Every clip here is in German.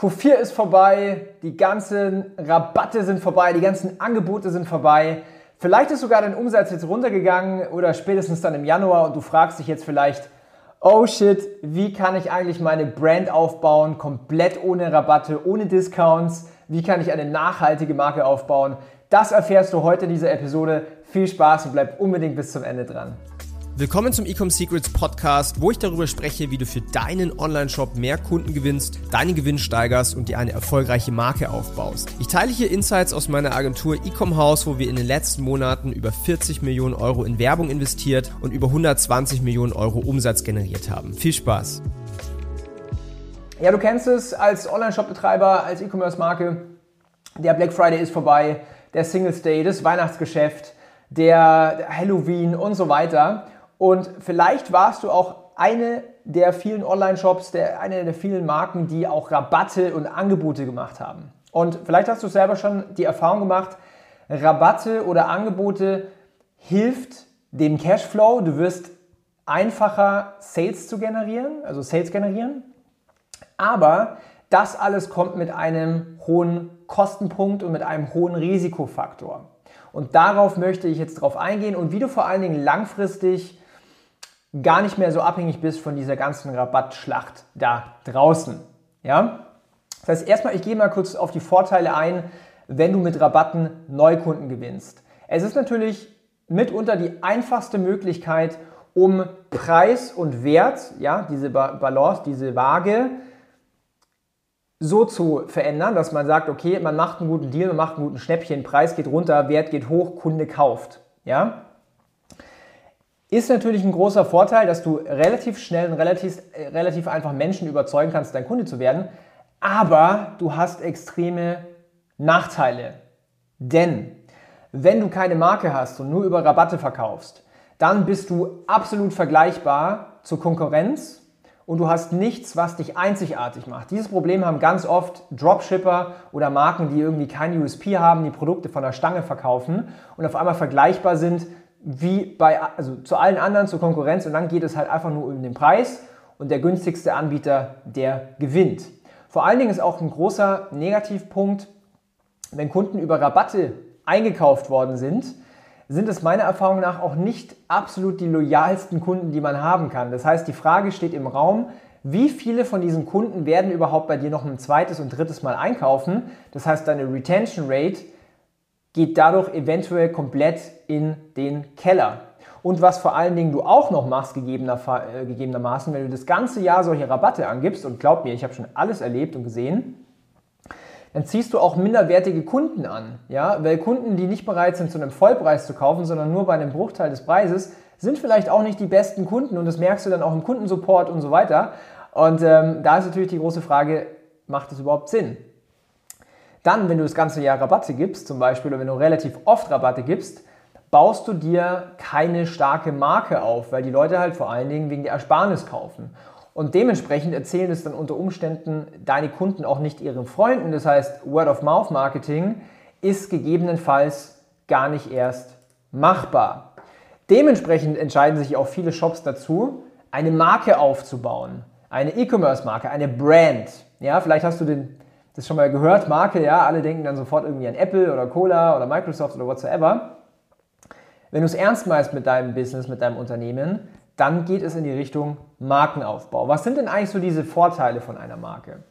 Q4 ist vorbei, die ganzen Rabatte sind vorbei, die ganzen Angebote sind vorbei. Vielleicht ist sogar dein Umsatz jetzt runtergegangen oder spätestens dann im Januar und du fragst dich jetzt vielleicht, oh shit, wie kann ich eigentlich meine Brand aufbauen, komplett ohne Rabatte, ohne Discounts? Wie kann ich eine nachhaltige Marke aufbauen? Das erfährst du heute in dieser Episode. Viel Spaß und bleib unbedingt bis zum Ende dran. Willkommen zum Ecom Secrets Podcast, wo ich darüber spreche, wie du für deinen Online-Shop mehr Kunden gewinnst, deinen Gewinn steigerst und dir eine erfolgreiche Marke aufbaust. Ich teile hier Insights aus meiner Agentur Ecom House, wo wir in den letzten Monaten über 40 Millionen Euro in Werbung investiert und über 120 Millionen Euro Umsatz generiert haben. Viel Spaß! Ja, du kennst es als Online-Shop-Betreiber, als E-Commerce-Marke. Der Black Friday ist vorbei, der Singles Day, das Weihnachtsgeschäft, der Halloween und so weiter. Und vielleicht warst du auch eine der vielen Online-Shops, der, eine der vielen Marken, die auch Rabatte und Angebote gemacht haben. Und vielleicht hast du selber schon die Erfahrung gemacht, Rabatte oder Angebote hilft dem Cashflow. Du wirst einfacher Sales zu generieren, also Sales generieren. Aber das alles kommt mit einem hohen Kostenpunkt und mit einem hohen Risikofaktor. Und darauf möchte ich jetzt drauf eingehen und wie du vor allen Dingen langfristig gar nicht mehr so abhängig bist von dieser ganzen Rabattschlacht da draußen. Ja? Das heißt, erstmal, ich gehe mal kurz auf die Vorteile ein, wenn du mit Rabatten Neukunden gewinnst. Es ist natürlich mitunter die einfachste Möglichkeit, um Preis und Wert, ja, diese Balance, diese Waage, so zu verändern, dass man sagt, okay, man macht einen guten Deal, man macht einen guten Schnäppchen, Preis geht runter, Wert geht hoch, Kunde kauft. Ja? Ist natürlich ein großer Vorteil, dass du relativ schnell und relativ, äh, relativ einfach Menschen überzeugen kannst, dein Kunde zu werden. Aber du hast extreme Nachteile. Denn wenn du keine Marke hast und nur über Rabatte verkaufst, dann bist du absolut vergleichbar zur Konkurrenz und du hast nichts, was dich einzigartig macht. Dieses Problem haben ganz oft Dropshipper oder Marken, die irgendwie kein USP haben, die Produkte von der Stange verkaufen und auf einmal vergleichbar sind wie bei, also zu allen anderen, zur Konkurrenz und dann geht es halt einfach nur um den Preis und der günstigste Anbieter, der gewinnt. Vor allen Dingen ist auch ein großer Negativpunkt, wenn Kunden über Rabatte eingekauft worden sind, sind es meiner Erfahrung nach auch nicht absolut die loyalsten Kunden, die man haben kann. Das heißt, die Frage steht im Raum, wie viele von diesen Kunden werden überhaupt bei dir noch ein zweites und drittes Mal einkaufen? Das heißt, deine Retention Rate geht dadurch eventuell komplett in den Keller. Und was vor allen Dingen du auch noch machst, äh, gegebenermaßen, wenn du das ganze Jahr solche Rabatte angibst, und glaub mir, ich habe schon alles erlebt und gesehen, dann ziehst du auch minderwertige Kunden an. Ja? Weil Kunden, die nicht bereit sind, zu einem Vollpreis zu kaufen, sondern nur bei einem Bruchteil des Preises, sind vielleicht auch nicht die besten Kunden und das merkst du dann auch im Kundensupport und so weiter. Und ähm, da ist natürlich die große Frage, macht es überhaupt Sinn? Dann, wenn du das ganze Jahr Rabatte gibst, zum Beispiel, oder wenn du relativ oft Rabatte gibst, baust du dir keine starke Marke auf, weil die Leute halt vor allen Dingen wegen der Ersparnis kaufen. Und dementsprechend erzählen es dann unter Umständen deine Kunden auch nicht ihren Freunden. Das heißt, Word-of-Mouth-Marketing ist gegebenenfalls gar nicht erst machbar. Dementsprechend entscheiden sich auch viele Shops dazu, eine Marke aufzubauen. Eine E-Commerce-Marke, eine Brand. Ja, vielleicht hast du den das schon mal gehört, Marke, ja, alle denken dann sofort irgendwie an Apple oder Cola oder Microsoft oder whatsoever. Wenn du es ernst meinst mit deinem Business, mit deinem Unternehmen, dann geht es in die Richtung Markenaufbau. Was sind denn eigentlich so diese Vorteile von einer Marke?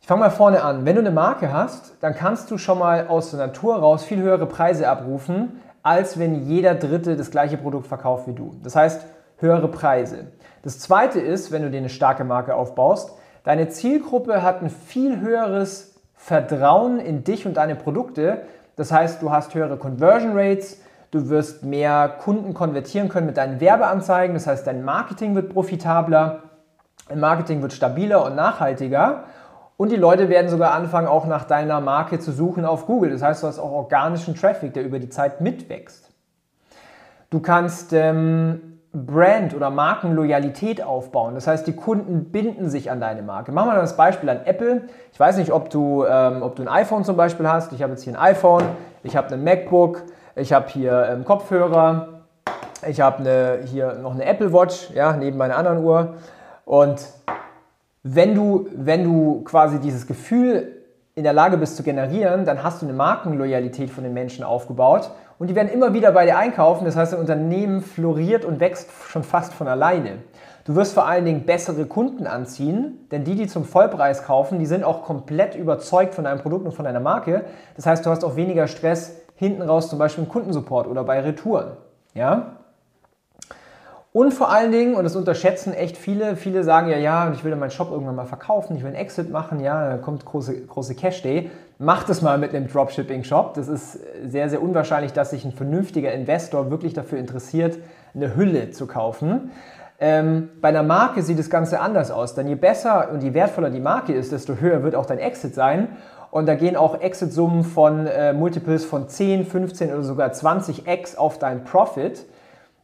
Ich fange mal vorne an. Wenn du eine Marke hast, dann kannst du schon mal aus der Natur raus viel höhere Preise abrufen, als wenn jeder Dritte das gleiche Produkt verkauft wie du. Das heißt, höhere Preise. Das zweite ist, wenn du dir eine starke Marke aufbaust, Deine Zielgruppe hat ein viel höheres Vertrauen in dich und deine Produkte. Das heißt, du hast höhere Conversion Rates, du wirst mehr Kunden konvertieren können mit deinen Werbeanzeigen. Das heißt, dein Marketing wird profitabler, dein Marketing wird stabiler und nachhaltiger. Und die Leute werden sogar anfangen, auch nach deiner Marke zu suchen auf Google. Das heißt, du hast auch organischen Traffic, der über die Zeit mitwächst. Du kannst ähm, Brand- oder Markenloyalität aufbauen. Das heißt, die Kunden binden sich an deine Marke. Machen wir das Beispiel an Apple. Ich weiß nicht, ob du, ähm, ob du ein iPhone zum Beispiel hast. Ich habe jetzt hier ein iPhone, ich habe ein MacBook, ich habe hier ähm, Kopfhörer, ich habe eine, hier noch eine Apple Watch, ja, neben meiner anderen Uhr. Und wenn du, wenn du quasi dieses Gefühl in der Lage bist zu generieren, dann hast du eine Markenloyalität von den Menschen aufgebaut und die werden immer wieder bei dir einkaufen. Das heißt, dein Unternehmen floriert und wächst schon fast von alleine. Du wirst vor allen Dingen bessere Kunden anziehen, denn die, die zum Vollpreis kaufen, die sind auch komplett überzeugt von deinem Produkt und von deiner Marke. Das heißt, du hast auch weniger Stress hinten raus, zum Beispiel im Kundensupport oder bei Retouren. Ja? Und vor allen Dingen, und das unterschätzen echt viele, viele sagen ja, ja, ich will meinen Shop irgendwann mal verkaufen, ich will einen Exit machen, ja, da kommt große, große Cash Day. Mach das mal mit einem Dropshipping-Shop. Das ist sehr, sehr unwahrscheinlich, dass sich ein vernünftiger Investor wirklich dafür interessiert, eine Hülle zu kaufen. Ähm, bei einer Marke sieht das Ganze anders aus, denn je besser und je wertvoller die Marke ist, desto höher wird auch dein Exit sein. Und da gehen auch Exit-Summen von äh, Multiples von 10, 15 oder sogar 20x auf dein Profit.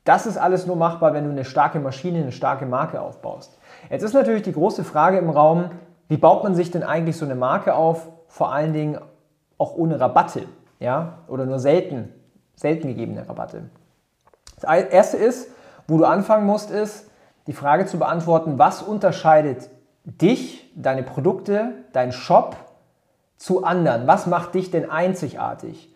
Das ist alles nur machbar, wenn du eine starke Maschine, eine starke Marke aufbaust. Jetzt ist natürlich die große Frage im Raum, wie baut man sich denn eigentlich so eine Marke auf, vor allen Dingen auch ohne Rabatte, ja, oder nur selten, selten gegebene Rabatte. Das erste ist, wo du anfangen musst, ist, die Frage zu beantworten, was unterscheidet dich, deine Produkte, dein Shop zu anderen? Was macht dich denn einzigartig?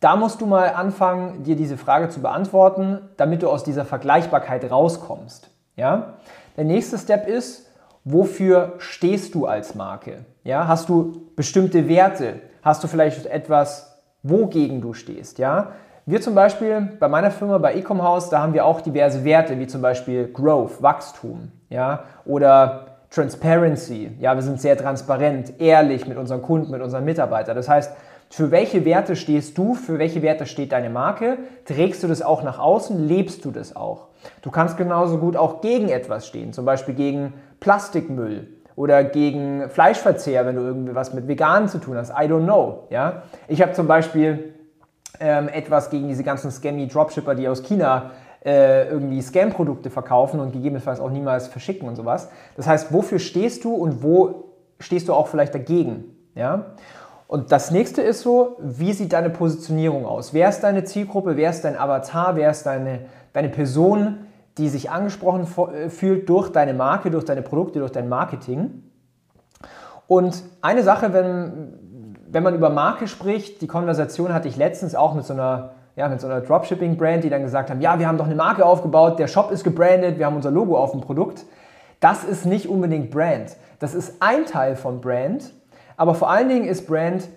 Da musst du mal anfangen, dir diese Frage zu beantworten, damit du aus dieser Vergleichbarkeit rauskommst. Ja? Der nächste Step ist, wofür stehst du als Marke? Ja? Hast du bestimmte Werte? Hast du vielleicht etwas, wogegen du stehst? Ja? Wir zum Beispiel bei meiner Firma, bei Ecom House, da haben wir auch diverse Werte, wie zum Beispiel Growth, Wachstum, ja, oder Transparency. Ja, wir sind sehr transparent, ehrlich mit unseren Kunden, mit unseren Mitarbeitern. Das heißt, für welche Werte stehst du? Für welche Werte steht deine Marke? Trägst du das auch nach außen? Lebst du das auch? Du kannst genauso gut auch gegen etwas stehen, zum Beispiel gegen Plastikmüll oder gegen Fleischverzehr, wenn du irgendwie was mit Veganen zu tun hast. I don't know. Ja? Ich habe zum Beispiel ähm, etwas gegen diese ganzen scammy Dropshipper, die aus China äh, irgendwie Scam-Produkte verkaufen und gegebenenfalls auch niemals verschicken und sowas. Das heißt, wofür stehst du und wo stehst du auch vielleicht dagegen? Ja? Und das nächste ist so, wie sieht deine Positionierung aus? Wer ist deine Zielgruppe? Wer ist dein Avatar? Wer ist deine, deine Person, die sich angesprochen äh, fühlt durch deine Marke, durch deine Produkte, durch dein Marketing? Und eine Sache, wenn, wenn man über Marke spricht, die Konversation hatte ich letztens auch mit so einer, ja, mit so einer Dropshipping-Brand, die dann gesagt haben, ja, wir haben doch eine Marke aufgebaut, der Shop ist gebrandet, wir haben unser Logo auf dem Produkt. Das ist nicht unbedingt Brand. Das ist ein Teil von Brand, aber vor allen Dingen ist Brand,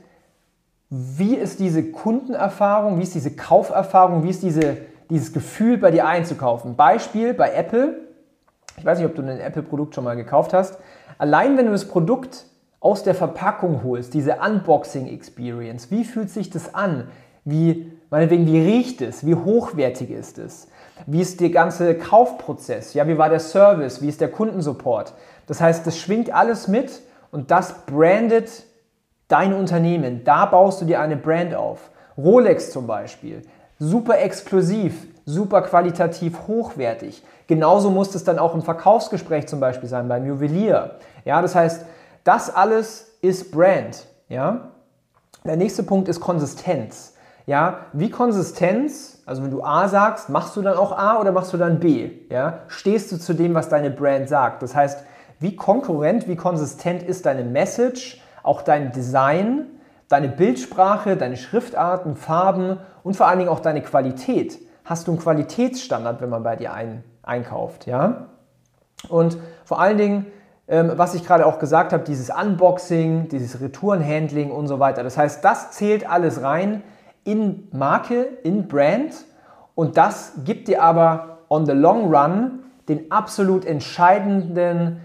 wie ist diese Kundenerfahrung, wie ist diese Kauferfahrung, wie ist diese, dieses Gefühl bei dir einzukaufen. Beispiel bei Apple. Ich weiß nicht, ob du ein Apple-Produkt schon mal gekauft hast. Allein wenn du das Produkt aus der Verpackung holst, diese Unboxing-Experience, wie fühlt sich das an? Wie, meinetwegen, wie riecht es? Wie hochwertig ist es? Wie ist der ganze Kaufprozess? Ja, wie war der Service? Wie ist der Kundensupport? Das heißt, das schwingt alles mit und das brandet dein Unternehmen. Da baust du dir eine Brand auf. Rolex zum Beispiel, super exklusiv, super qualitativ hochwertig. Genauso muss es dann auch im Verkaufsgespräch zum Beispiel sein, beim Juwelier. Ja, das heißt, das alles ist Brand. Ja? Der nächste Punkt ist Konsistenz. Ja, wie Konsistenz, also wenn du A sagst, machst du dann auch A oder machst du dann B? Ja? Stehst du zu dem, was deine Brand sagt? Das heißt, wie konkurrent, wie konsistent ist deine Message, auch dein Design, deine Bildsprache, deine Schriftarten, Farben und vor allen Dingen auch deine Qualität. Hast du einen Qualitätsstandard, wenn man bei dir ein, einkauft, ja? Und vor allen Dingen, ähm, was ich gerade auch gesagt habe, dieses Unboxing, dieses Retourenhandling und so weiter. Das heißt, das zählt alles rein in Marke, in Brand und das gibt dir aber on the long run den absolut entscheidenden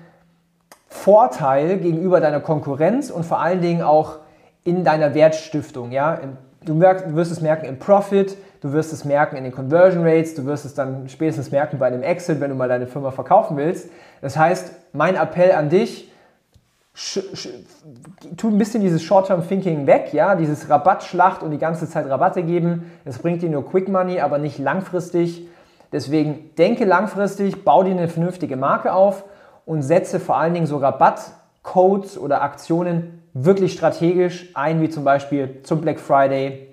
Vorteil gegenüber deiner Konkurrenz und vor allen Dingen auch in deiner Wertstiftung. Ja? Du, wirst es merken im Profit, du wirst es merken in den Conversion Rates, du wirst es dann spätestens merken bei einem Exit, wenn du mal deine Firma verkaufen willst. Das heißt, mein Appell an dich, tu ein bisschen dieses Short-Term-Thinking weg, ja, dieses Rabattschlacht und die ganze Zeit Rabatte geben. Das bringt dir nur Quick Money, aber nicht langfristig. Deswegen denke langfristig, bau dir eine vernünftige Marke auf und setze vor allen Dingen so Rabattcodes oder Aktionen wirklich strategisch ein, wie zum Beispiel zum Black Friday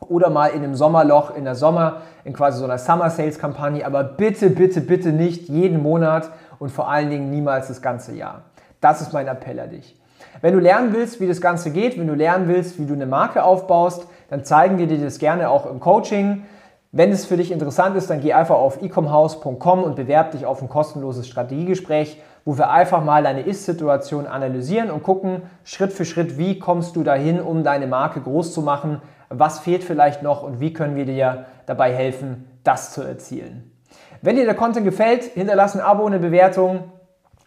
oder mal in einem Sommerloch, in der Sommer, in quasi so einer Summer Sales Kampagne, aber bitte, bitte, bitte nicht jeden Monat und vor allen Dingen niemals das ganze Jahr. Das ist mein Appell an dich. Wenn du lernen willst, wie das Ganze geht, wenn du lernen willst, wie du eine Marke aufbaust, dann zeigen wir dir das gerne auch im Coaching. Wenn es für dich interessant ist, dann geh einfach auf ecomhouse.com und bewerb dich auf ein kostenloses Strategiegespräch, wo wir einfach mal deine Ist-Situation analysieren und gucken, Schritt für Schritt, wie kommst du dahin, um deine Marke groß zu machen, was fehlt vielleicht noch und wie können wir dir dabei helfen, das zu erzielen. Wenn dir der Content gefällt, hinterlass ein Abo, eine Bewertung,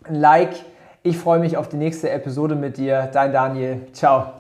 ein Like. Ich freue mich auf die nächste Episode mit dir. Dein Daniel. Ciao.